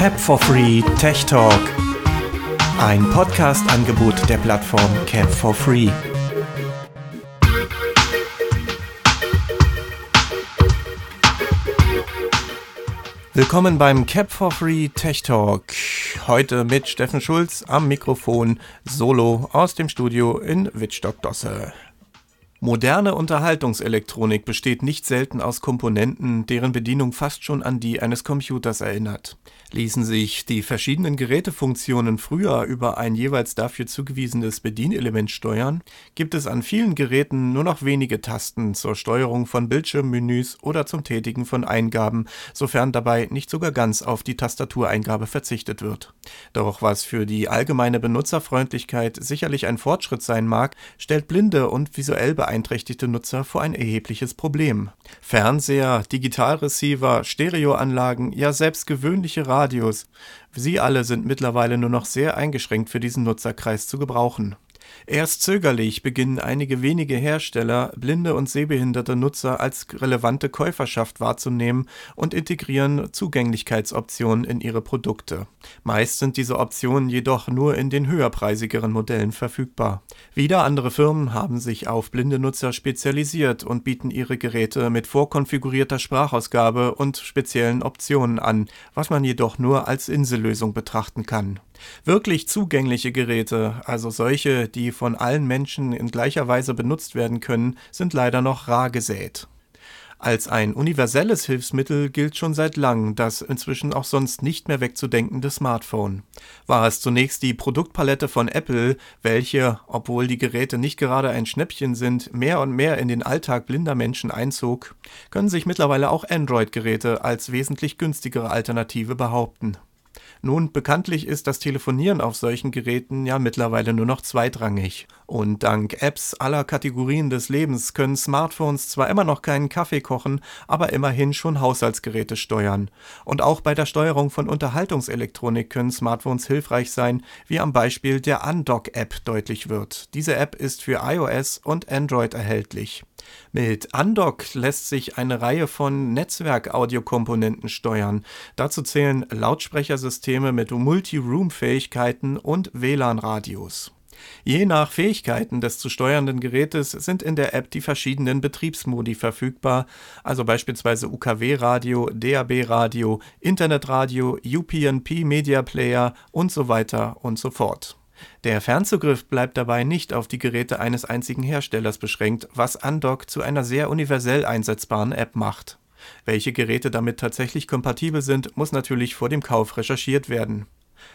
Cap for Free Tech Talk. Ein Podcast-Angebot der Plattform Cap for Free. Willkommen beim Cap for Free Tech Talk. Heute mit Steffen Schulz am Mikrofon solo aus dem Studio in Wittstock-Dosse. Moderne Unterhaltungselektronik besteht nicht selten aus Komponenten, deren Bedienung fast schon an die eines Computers erinnert. Ließen sich die verschiedenen Gerätefunktionen früher über ein jeweils dafür zugewiesenes Bedienelement steuern, gibt es an vielen Geräten nur noch wenige Tasten zur Steuerung von Bildschirmmenüs oder zum Tätigen von Eingaben, sofern dabei nicht sogar ganz auf die Tastatureingabe verzichtet wird. Doch was für die allgemeine Benutzerfreundlichkeit sicherlich ein Fortschritt sein mag, stellt blinde und visuell beeinträchtigte Nutzer vor ein erhebliches Problem. Fernseher, Digitalreceiver, Stereoanlagen, ja selbst gewöhnliche Radios, sie alle sind mittlerweile nur noch sehr eingeschränkt für diesen Nutzerkreis zu gebrauchen. Erst zögerlich beginnen einige wenige Hersteller, blinde und sehbehinderte Nutzer als relevante Käuferschaft wahrzunehmen und integrieren Zugänglichkeitsoptionen in ihre Produkte. Meist sind diese Optionen jedoch nur in den höherpreisigeren Modellen verfügbar. Wieder andere Firmen haben sich auf blinde Nutzer spezialisiert und bieten ihre Geräte mit vorkonfigurierter Sprachausgabe und speziellen Optionen an, was man jedoch nur als Insellösung betrachten kann. Wirklich zugängliche Geräte, also solche, die von allen Menschen in gleicher Weise benutzt werden können, sind leider noch rar gesät. Als ein universelles Hilfsmittel gilt schon seit langem das inzwischen auch sonst nicht mehr wegzudenkende Smartphone. War es zunächst die Produktpalette von Apple, welche, obwohl die Geräte nicht gerade ein Schnäppchen sind, mehr und mehr in den Alltag blinder Menschen einzog, können sich mittlerweile auch Android-Geräte als wesentlich günstigere Alternative behaupten. Nun, bekanntlich ist das Telefonieren auf solchen Geräten ja mittlerweile nur noch zweitrangig. Und dank Apps aller Kategorien des Lebens können Smartphones zwar immer noch keinen Kaffee kochen, aber immerhin schon Haushaltsgeräte steuern. Und auch bei der Steuerung von Unterhaltungselektronik können Smartphones hilfreich sein, wie am Beispiel der Undock-App deutlich wird. Diese App ist für iOS und Android erhältlich. Mit Undock lässt sich eine Reihe von Netzwerk-Audiokomponenten steuern. Dazu zählen Lautsprechersysteme mit Multi-Room-Fähigkeiten und WLAN-Radios. Je nach Fähigkeiten des zu steuernden Gerätes sind in der App die verschiedenen Betriebsmodi verfügbar, also beispielsweise UKW-Radio, DAB-Radio, Internetradio, UPnP Media Player und so weiter und so fort. Der Fernzugriff bleibt dabei nicht auf die Geräte eines einzigen Herstellers beschränkt, was Undock zu einer sehr universell einsetzbaren App macht. Welche Geräte damit tatsächlich kompatibel sind, muss natürlich vor dem Kauf recherchiert werden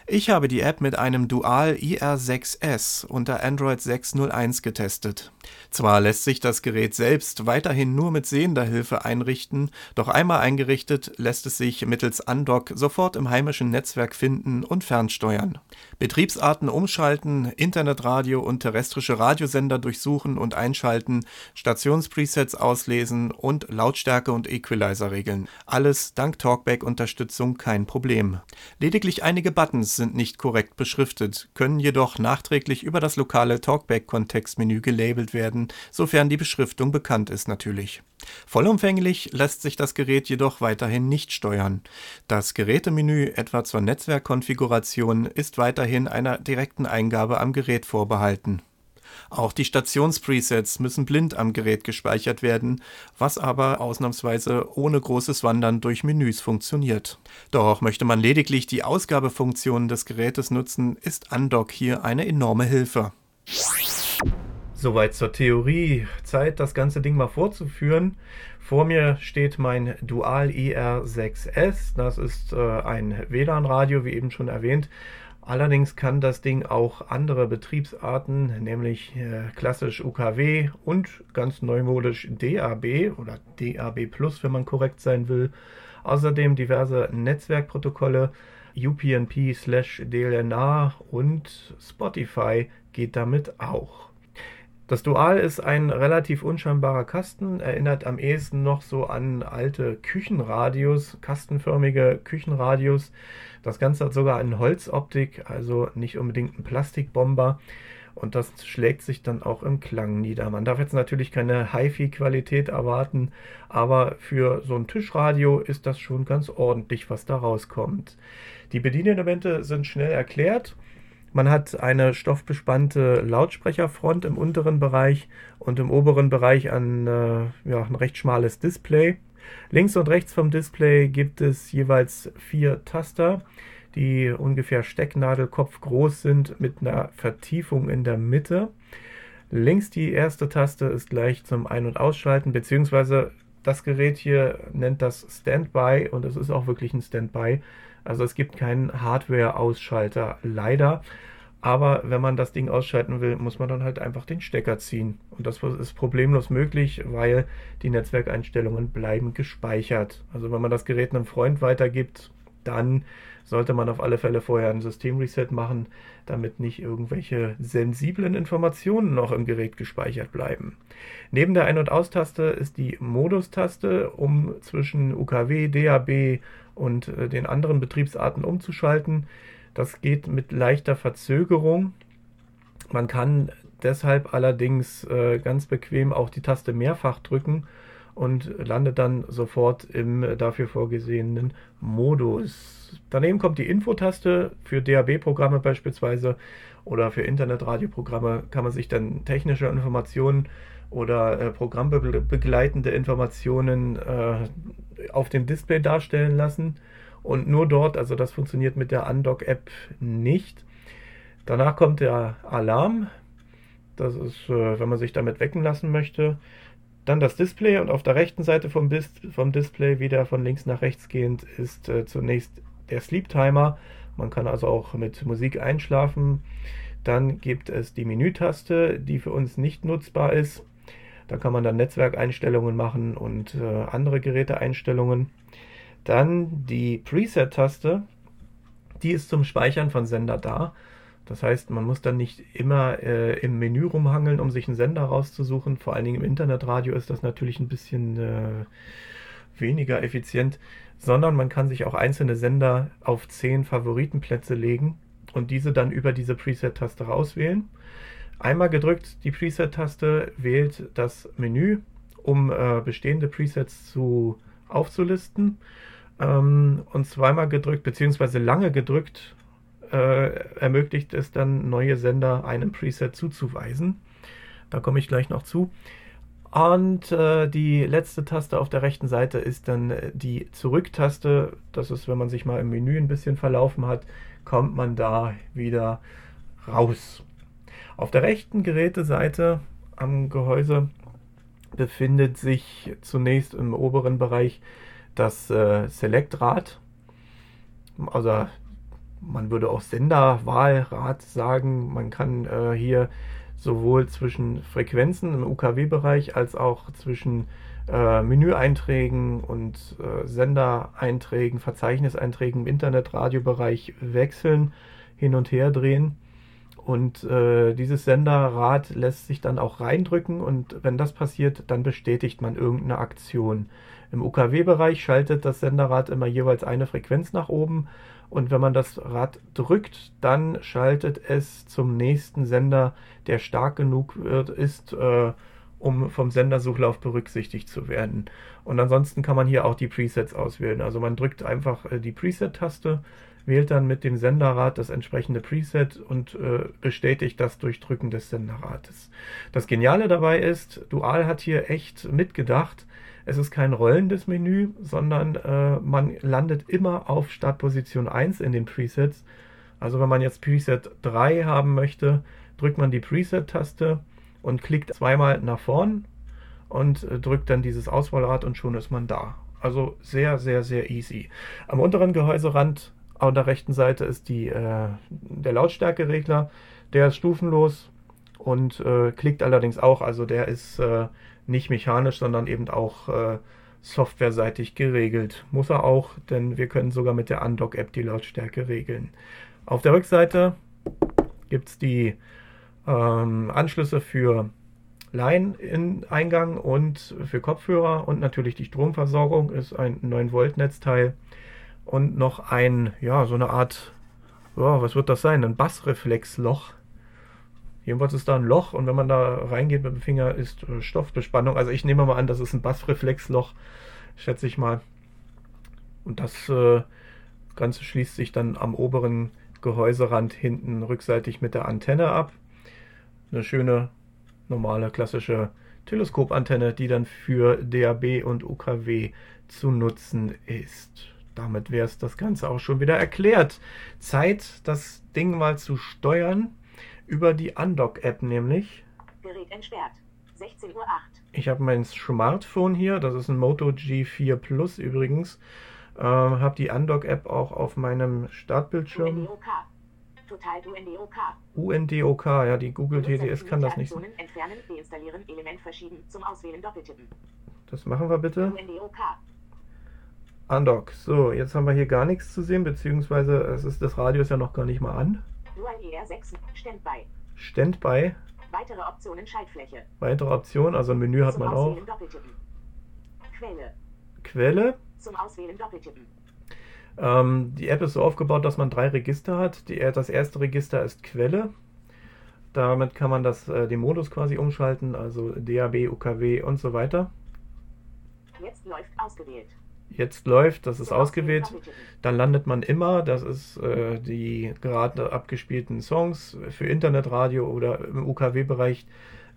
ich habe die App mit einem Dual IR6S unter Android 6.01 getestet. Zwar lässt sich das Gerät selbst weiterhin nur mit sehender Hilfe einrichten, doch einmal eingerichtet lässt es sich mittels Undock sofort im heimischen Netzwerk finden und fernsteuern. Betriebsarten umschalten, Internetradio und terrestrische Radiosender durchsuchen und einschalten, Stationspresets auslesen und Lautstärke und Equalizer regeln. Alles dank Talkback-Unterstützung kein Problem. Lediglich einige Buttons Buttons sind nicht korrekt beschriftet, können jedoch nachträglich über das lokale Talkback-Kontextmenü gelabelt werden, sofern die Beschriftung bekannt ist natürlich. Vollumfänglich lässt sich das Gerät jedoch weiterhin nicht steuern. Das Gerätemenü etwa zur Netzwerkkonfiguration ist weiterhin einer direkten Eingabe am Gerät vorbehalten auch die Stationspresets müssen blind am Gerät gespeichert werden, was aber ausnahmsweise ohne großes Wandern durch Menüs funktioniert. Doch möchte man lediglich die Ausgabefunktionen des Gerätes nutzen, ist Undock hier eine enorme Hilfe. Soweit zur Theorie. Zeit, das ganze Ding mal vorzuführen. Vor mir steht mein Dual IR6S. Das ist äh, ein WLAN-Radio, wie eben schon erwähnt. Allerdings kann das Ding auch andere Betriebsarten, nämlich äh, klassisch UKW und ganz neumodisch DAB oder DAB Plus, wenn man korrekt sein will. Außerdem diverse Netzwerkprotokolle, UPnP slash DLNA und Spotify geht damit auch. Das Dual ist ein relativ unscheinbarer Kasten, erinnert am ehesten noch so an alte Küchenradios, kastenförmige Küchenradios. Das Ganze hat sogar eine Holzoptik, also nicht unbedingt ein Plastikbomber. Und das schlägt sich dann auch im Klang nieder. Man darf jetzt natürlich keine HiFi-Qualität erwarten, aber für so ein Tischradio ist das schon ganz ordentlich, was da rauskommt. Die Bedienelemente sind schnell erklärt. Man hat eine stoffbespannte Lautsprecherfront im unteren Bereich und im oberen Bereich ein, äh, ja, ein recht schmales Display. Links und rechts vom Display gibt es jeweils vier Taster, die ungefähr Stecknadelkopf groß sind mit einer Vertiefung in der Mitte. Links die erste Taste ist gleich zum Ein- und Ausschalten, beziehungsweise das Gerät hier nennt das Standby und es ist auch wirklich ein Standby. Also es gibt keinen Hardware-Ausschalter, leider. Aber wenn man das Ding ausschalten will, muss man dann halt einfach den Stecker ziehen. Und das ist problemlos möglich, weil die Netzwerkeinstellungen bleiben gespeichert. Also wenn man das Gerät einem Freund weitergibt, dann sollte man auf alle Fälle vorher ein Systemreset machen, damit nicht irgendwelche sensiblen Informationen noch im Gerät gespeichert bleiben. Neben der Ein- und Aus-Taste ist die Modus-Taste, um zwischen UKW, DAB und äh, den anderen Betriebsarten umzuschalten. Das geht mit leichter Verzögerung. Man kann deshalb allerdings äh, ganz bequem auch die Taste mehrfach drücken und landet dann sofort im dafür vorgesehenen Modus. Daneben kommt die Infotaste für DAB-Programme beispielsweise oder für Internetradioprogramme kann man sich dann technische Informationen oder äh, programmbegleitende Informationen äh, auf dem Display darstellen lassen und nur dort, also das funktioniert mit der Undock-App nicht. Danach kommt der Alarm. Das ist, äh, wenn man sich damit wecken lassen möchte. Dann das Display und auf der rechten Seite vom, Dis vom Display, wieder von links nach rechts gehend, ist äh, zunächst der Sleep Timer. Man kann also auch mit Musik einschlafen. Dann gibt es die Menütaste, die für uns nicht nutzbar ist. Da kann man dann Netzwerkeinstellungen machen und äh, andere Geräteeinstellungen. Dann die Preset-Taste, die ist zum Speichern von Sender da. Das heißt, man muss dann nicht immer äh, im Menü rumhangeln, um sich einen Sender rauszusuchen. Vor allen Dingen im Internetradio ist das natürlich ein bisschen äh, weniger effizient, sondern man kann sich auch einzelne Sender auf zehn Favoritenplätze legen und diese dann über diese Preset-Taste rauswählen. Einmal gedrückt die Preset-Taste wählt das Menü, um äh, bestehende Presets zu aufzulisten ähm, und zweimal gedrückt, beziehungsweise lange gedrückt, äh, ermöglicht es dann, neue Sender einem Preset zuzuweisen. Da komme ich gleich noch zu. Und äh, die letzte Taste auf der rechten Seite ist dann die Zurück-Taste. Das ist, wenn man sich mal im Menü ein bisschen verlaufen hat, kommt man da wieder raus. Auf der rechten Geräteseite am Gehäuse befindet sich zunächst im oberen Bereich das äh, Select-Rad. Also man würde auch Senderwahlrad sagen. Man kann äh, hier sowohl zwischen Frequenzen im UKW-Bereich als auch zwischen äh, Menüeinträgen und äh, Sendereinträgen, Verzeichniseinträgen im Internetradiobereich wechseln, hin und her drehen. Und äh, dieses Senderrad lässt sich dann auch reindrücken und wenn das passiert, dann bestätigt man irgendeine Aktion. Im UKW-Bereich schaltet das Senderrad immer jeweils eine Frequenz nach oben und wenn man das Rad drückt, dann schaltet es zum nächsten Sender, der stark genug wird, ist, äh, um vom Sendersuchlauf berücksichtigt zu werden. Und ansonsten kann man hier auch die Presets auswählen. Also man drückt einfach äh, die Preset-Taste wählt dann mit dem Senderrad das entsprechende Preset und äh, bestätigt das durch Drücken des Senderrates. Das Geniale dabei ist, Dual hat hier echt mitgedacht. Es ist kein rollendes Menü, sondern äh, man landet immer auf Startposition 1 in den Presets. Also wenn man jetzt Preset 3 haben möchte, drückt man die Preset-Taste und klickt zweimal nach vorn und äh, drückt dann dieses Auswahlrad und schon ist man da. Also sehr, sehr, sehr easy. Am unteren Gehäuserand an der rechten Seite ist die, äh, der Lautstärkeregler. Der ist stufenlos und äh, klickt allerdings auch. Also der ist äh, nicht mechanisch, sondern eben auch äh, softwareseitig geregelt. Muss er auch, denn wir können sogar mit der Undock-App die Lautstärke regeln. Auf der Rückseite gibt es die ähm, Anschlüsse für Line-Eingang und für Kopfhörer und natürlich die Stromversorgung ist ein 9 Volt Netzteil und noch ein, ja, so eine Art, ja, was wird das sein? Ein Bassreflexloch. Jedenfalls ist da ein Loch und wenn man da reingeht mit dem Finger, ist äh, Stoffbespannung. Also ich nehme mal an, das ist ein Bassreflexloch, schätze ich mal. Und das äh, Ganze schließt sich dann am oberen Gehäuserand hinten rückseitig mit der Antenne ab. Eine schöne, normale, klassische Teleskopantenne, die dann für DAB und UKW zu nutzen ist. Damit wäre es das Ganze auch schon wieder erklärt. Zeit, das Ding mal zu steuern über die Undock-App nämlich. Gerät entsperrt. 16.08 Uhr. Ich habe mein Smartphone hier, das ist ein Moto G4 Plus übrigens. Äh, habe die Undock-App auch auf meinem Startbildschirm. UNDOK. Total UNDOK. UNDOK, ja, die Google TTS kann das nicht. Entfernen, deinstallieren, Element verschieben, zum Auswählen doppeltippen. Das machen wir bitte. UNDOK. Undock. So, jetzt haben wir hier gar nichts zu sehen, beziehungsweise es ist, das Radio ist ja noch gar nicht mal an. Dual ER6. Standby. Standby. Weitere Optionen Schaltfläche. Weitere Optionen, also ein Menü hat Zum man auch. Auswählen doppeltippen. Quelle. Quelle. Zum Auswählen doppeltippen. Ähm, die App ist so aufgebaut, dass man drei Register hat. Die, das erste Register ist Quelle. Damit kann man das, äh, den Modus quasi umschalten, also DAB, UKW und so weiter. Jetzt läuft ausgewählt. Jetzt läuft, das ist ausgewählt. Dann landet man immer, das ist äh, die gerade abgespielten Songs für Internetradio oder im UKW-Bereich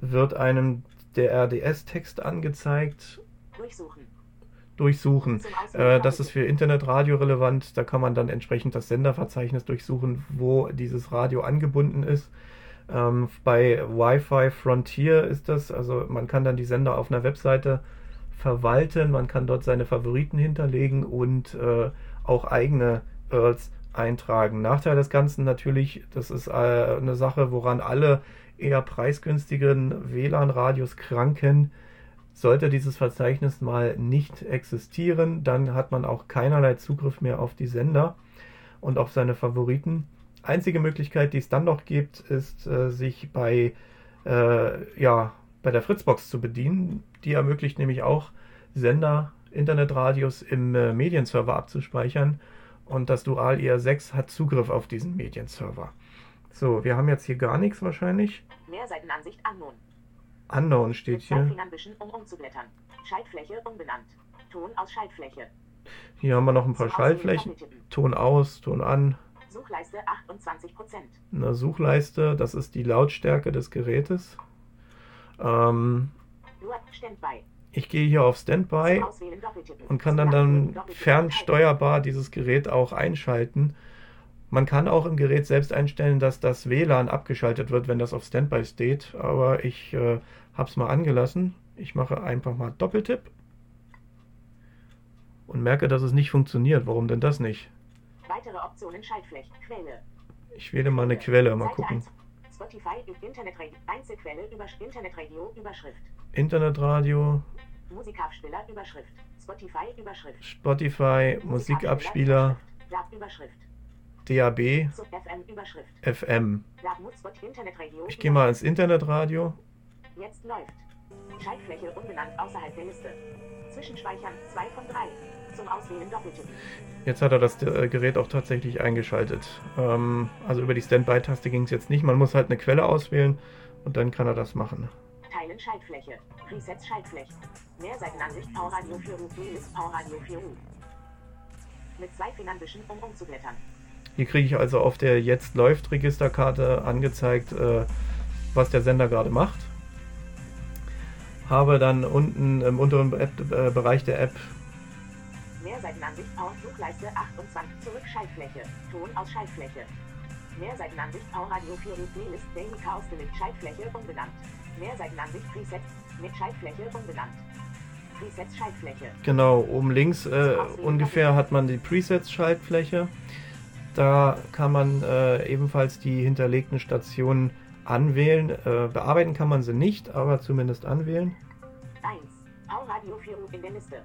wird einem der RDS-Text angezeigt. Durchsuchen. Durchsuchen. Äh, das ist für Internetradio relevant. Da kann man dann entsprechend das Senderverzeichnis durchsuchen, wo dieses Radio angebunden ist. Ähm, bei Wi-Fi Frontier ist das, also man kann dann die Sender auf einer Webseite verwalten, man kann dort seine Favoriten hinterlegen und äh, auch eigene URLs eintragen. Nachteil des Ganzen natürlich, das ist äh, eine Sache, woran alle eher preisgünstigen WLAN-Radios kranken. Sollte dieses Verzeichnis mal nicht existieren, dann hat man auch keinerlei Zugriff mehr auf die Sender und auf seine Favoriten. Einzige Möglichkeit, die es dann noch gibt, ist, äh, sich bei, äh, ja, bei der Fritzbox zu bedienen. Die ermöglicht nämlich auch Sender, Internetradios im äh, Medienserver abzuspeichern. Und das Dual ER6 hat Zugriff auf diesen Medienserver. So, wir haben jetzt hier gar nichts wahrscheinlich. Mehrseitenansicht Unknown. Unknown steht hier. Um umzublättern. Schaltfläche umbenannt. Ton aus Schaltfläche. Hier haben wir noch ein paar Schaltflächen. Ton aus, Ton an. Suchleiste 28%. Eine Suchleiste, das ist die Lautstärke des Gerätes. Ähm, ich gehe hier auf Standby und kann dann, dann fernsteuerbar dieses Gerät auch einschalten. Man kann auch im Gerät selbst einstellen, dass das WLAN abgeschaltet wird, wenn das auf Standby steht, aber ich äh, habe es mal angelassen. Ich mache einfach mal Doppeltipp und merke, dass es nicht funktioniert. Warum denn das nicht? Weitere Optionen Schaltfläche. Quelle. Ich wähle mal eine Quelle, mal gucken. 1. Spotify, Internetradio, Einzelquelle, über Internetradio, Überschrift. Internetradio, Musikabspieler, Überschrift. Spotify, Überschrift. Spotify, Musikabspieler, Überschrift. DAB, FM, Überschrift. FM. Ich gehe mal ins Internetradio. Jetzt läuft. Schaltfläche unbenannt außerhalb der Liste. Zwischenspeichern 2 von 3. Jetzt hat er das äh, Gerät auch tatsächlich eingeschaltet. Ähm, also über die Standby-Taste ging es jetzt nicht. Man muss halt eine Quelle auswählen und dann kann er das machen. Teilen Schaltfläche. Presets Schaltfläche. Mehrseitenansicht Powerradio 4U. Playlist Powerradio 4U. Mit zwei Fingern wischen, um umzublättern. Hier kriege ich also auf der Jetzt läuft Registerkarte angezeigt, äh, was der Sender gerade macht. Habe dann unten im unteren App, äh, Bereich der App Mehrseitenansicht Power Suchleiste 28 zurück Schaltfläche. Ton aus Schaltfläche. Mehrseitenansicht Powerradio 4 U Playlist Daily Chaos Delete Schaltfläche unbenannt. Mehrseitenansicht Presets mit Schaltfläche unbenannt. Presets Schaltfläche. Genau, oben links äh, ungefähr hat man die Presets-Schaltfläche. Da kann man äh, ebenfalls die hinterlegten Stationen anwählen. Äh, bearbeiten kann man sie nicht, aber zumindest anwählen. 1. Powerradio 4 U in der Liste.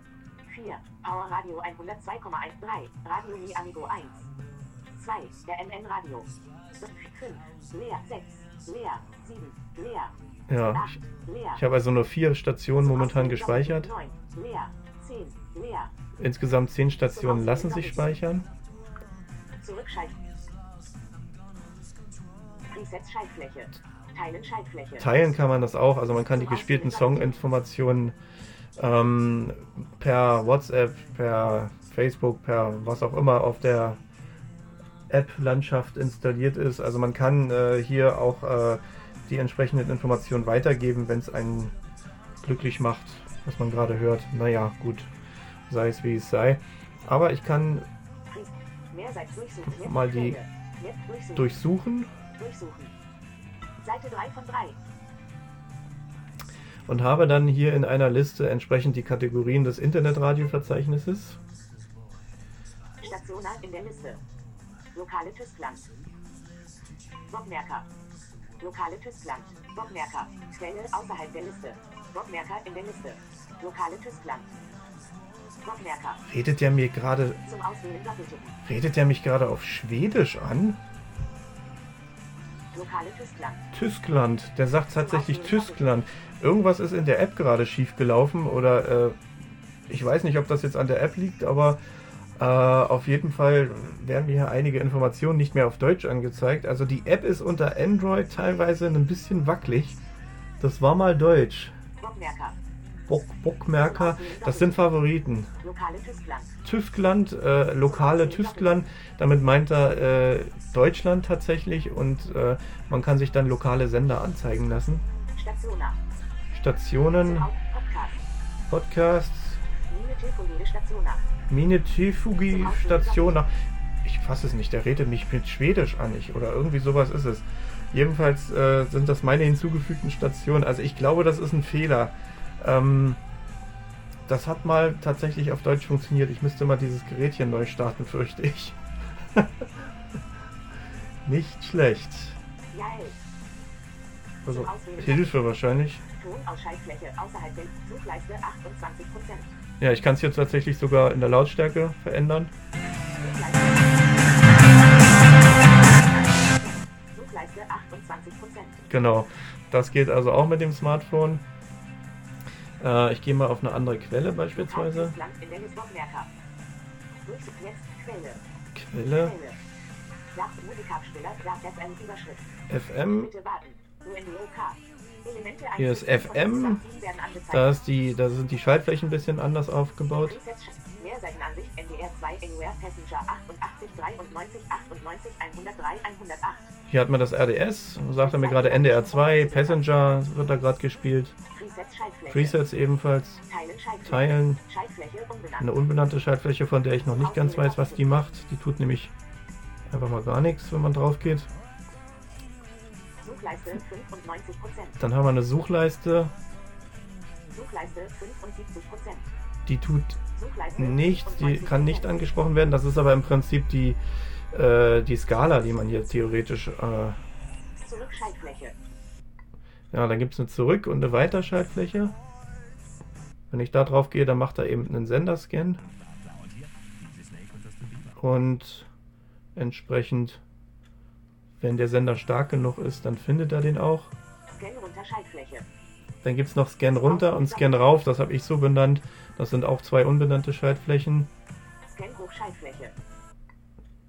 4. Powerradio 102,13. Radio Mi Amigo 1. 2. Der MN Radio. 5. Leer 6. Leer 7. Leer Ja, 8. ich, habe also nur vier Stationen momentan gespeichert. doppeltippen 9. Leer 10. Leer. Insgesamt zehn Stationen lassen sich speichern. Teilen Schaltfläche. Teilen kann man das auch, also man kann die gespielten Songinformationen ähm, per WhatsApp, per Facebook, per was auch immer auf der App-Landschaft installiert ist. Also man kann äh, hier auch äh, die entsprechenden Informationen weitergeben, wenn es einen glücklich macht, was man gerade hört. Naja, gut, sei es wie es sei. Aber ich kann mal die durchsuchen durchsuchen. Seite 3 von 3. und habe dann hier in einer Liste entsprechend die Kategorien des Internetradio-Verzeichnisses. Stationer in der Liste. Lokale Tyskland. Bockmerker. Lokale Tyskland. Bockmerker. Quelle außerhalb der Liste. Bockmerker in der Liste. Lokale Tyskland. Bockmerker. Redet der mir gerade, redet der mich gerade auf Schwedisch an? Lokale Tyskland. Tyskland. Der sagt tatsächlich Tyskland. Irgendwas ist in der App gerade schief gelaufen oder äh, ich weiß nicht, ob das jetzt an der App liegt, aber äh, auf jeden Fall werden mir hier einige Informationen nicht mehr auf Deutsch angezeigt. Also die App ist unter Android teilweise ein bisschen wackelig. Das war mal Deutsch. Bockmerker. Bock, Bockmerker, das sind Favoriten. Tyskland, äh, lokale Tyskland, damit meint er äh, Deutschland tatsächlich und äh, man kann sich dann lokale Sender anzeigen lassen. Stationen. Podcasts, Mine Telefonie Stationer. Mine Tefugi Station. Ich fasse es nicht, der redet mich mit Schwedisch an, ich, oder irgendwie sowas ist es. Jedenfalls äh, sind das meine hinzugefügten Stationen. Also ich glaube, das ist ein Fehler. Ähm, das hat mal tatsächlich auf Deutsch funktioniert. Ich müsste mal dieses Gerät hier neu starten, fürchte ich. nicht schlecht. Also Hilfe wahrscheinlich. Tonausschaltfläche außerhalb der Suchleiste 28%. Ja, ich kann es jetzt tatsächlich sogar in der Lautstärke verändern. Suchleiste 28%. Genau. Das geht also auch mit dem Smartphone. Äh, ich gehe mal auf eine andere Quelle beispielsweise. Quelle. FM Hier ist 1 bis FM. 25 werden angezeigt. Da, ist die, da sind die Schaltflächen ein bisschen anders aufgebaut. Presets Mehrseitenansicht NDR 2 Anywhere Passenger 88 93 98 103 108. Hier hat man das RDS, sagt er mir gerade NDR 2, Passenger wird da gerade gespielt. Presets ebenfalls. Teilen. Eine unbenannte Schaltfläche, von der ich noch nicht ganz weiß, was die macht. Die tut nämlich einfach mal gar nichts, wenn man drauf geht. Suchleiste 95%. Dann haben wir eine Suchleiste, Suchleiste 75%. die tut Suchleiste nichts, die 95%. kann nicht angesprochen werden. Das ist aber im Prinzip die, äh, die Skala, die man hier theoretisch. Äh, ja, dann gibt es eine Zurück- und eine Weiterschaltfläche. Wenn ich da drauf gehe, dann macht er eben einen Senderscan. Und entsprechend, wenn der Sender stark genug ist, dann findet er den auch. Scan runter Schaltfläche. Dann gibt es noch Scan runter und Scan rauf, das habe ich so benannt. Das sind auch zwei unbenannte Schaltflächen. Scan hoch Schaltfläche.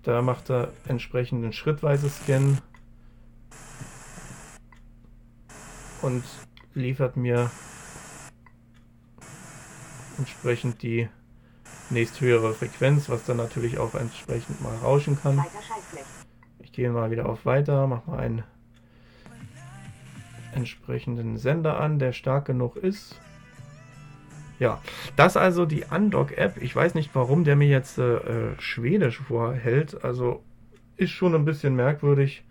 Da macht er entsprechend einen schrittweise Scan und liefert mir entsprechend die nächsthöhere Frequenz, was dann natürlich auch entsprechend mal rauschen kann. Weiter Schaltfläche. Gehe mal wieder auf Weiter, mache mal einen entsprechenden Sender an, der stark genug ist. Ja, das also die Undock-App. Ich weiß nicht, warum der mir jetzt äh, äh, Schwedisch vorhält. Also ist schon ein bisschen merkwürdig,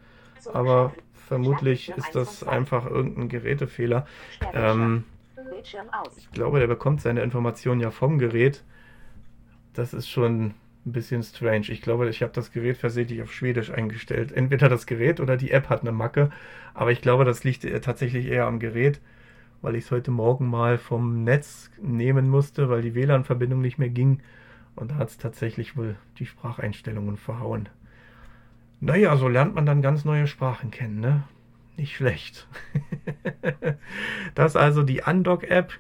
aber vermutlich ist das einfach irgendein Gerätefehler. Ähm, ich glaube, der bekommt seine Informationen ja vom Gerät. Das ist schon ein bisschen strange. Ich glaube, ich habe das Gerät versehentlich auf Schwedisch eingestellt. Entweder das Gerät oder die App hat eine Macke. Aber ich glaube, das liegt äh, tatsächlich eher am Gerät, weil ich es heute Morgen mal vom Netz nehmen musste, weil die WLAN-Verbindung nicht mehr ging. Und da hat es tatsächlich wohl die Spracheinstellungen verhauen. Naja, so lernt man dann ganz neue Sprachen kennen, ne? Nicht schlecht. das ist also die Undock-App.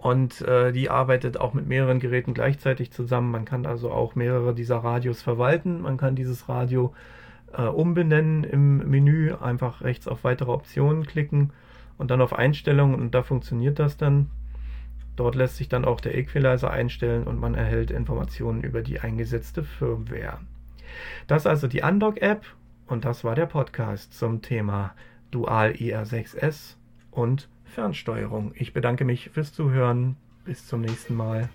Und äh, die arbeitet auch mit mehreren Geräten gleichzeitig zusammen. Man kann also auch mehrere dieser Radios verwalten. Man kann dieses Radio äh, umbenennen im Menü, einfach rechts auf weitere Optionen klicken und dann auf Einstellungen und da funktioniert das dann. Dort lässt sich dann auch der Equalizer einstellen und man erhält Informationen über die eingesetzte Firmware. Das also die Undock-App und das war der Podcast zum Thema Dual IR6S und Fernsteuerung. Ich bedanke mich fürs Zuhören. Bis zum nächsten Mal.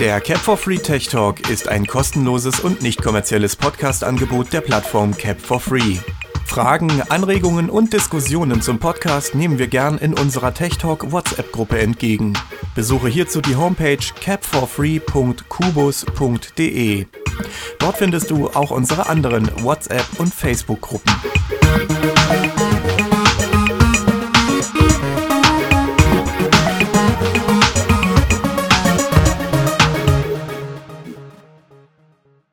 Der Cap for Free Tech Talk ist ein kostenloses und nicht kommerzielles Podcast-Angebot der Plattform Cap for Free. Fragen, Anregungen und Diskussionen zum Podcast nehmen wir gern in unserer Tech Talk WhatsApp-Gruppe entgegen. Besuche hierzu die Homepage capforfree.kubus.de. Dort findest du auch unsere anderen WhatsApp- und Facebook-Gruppen.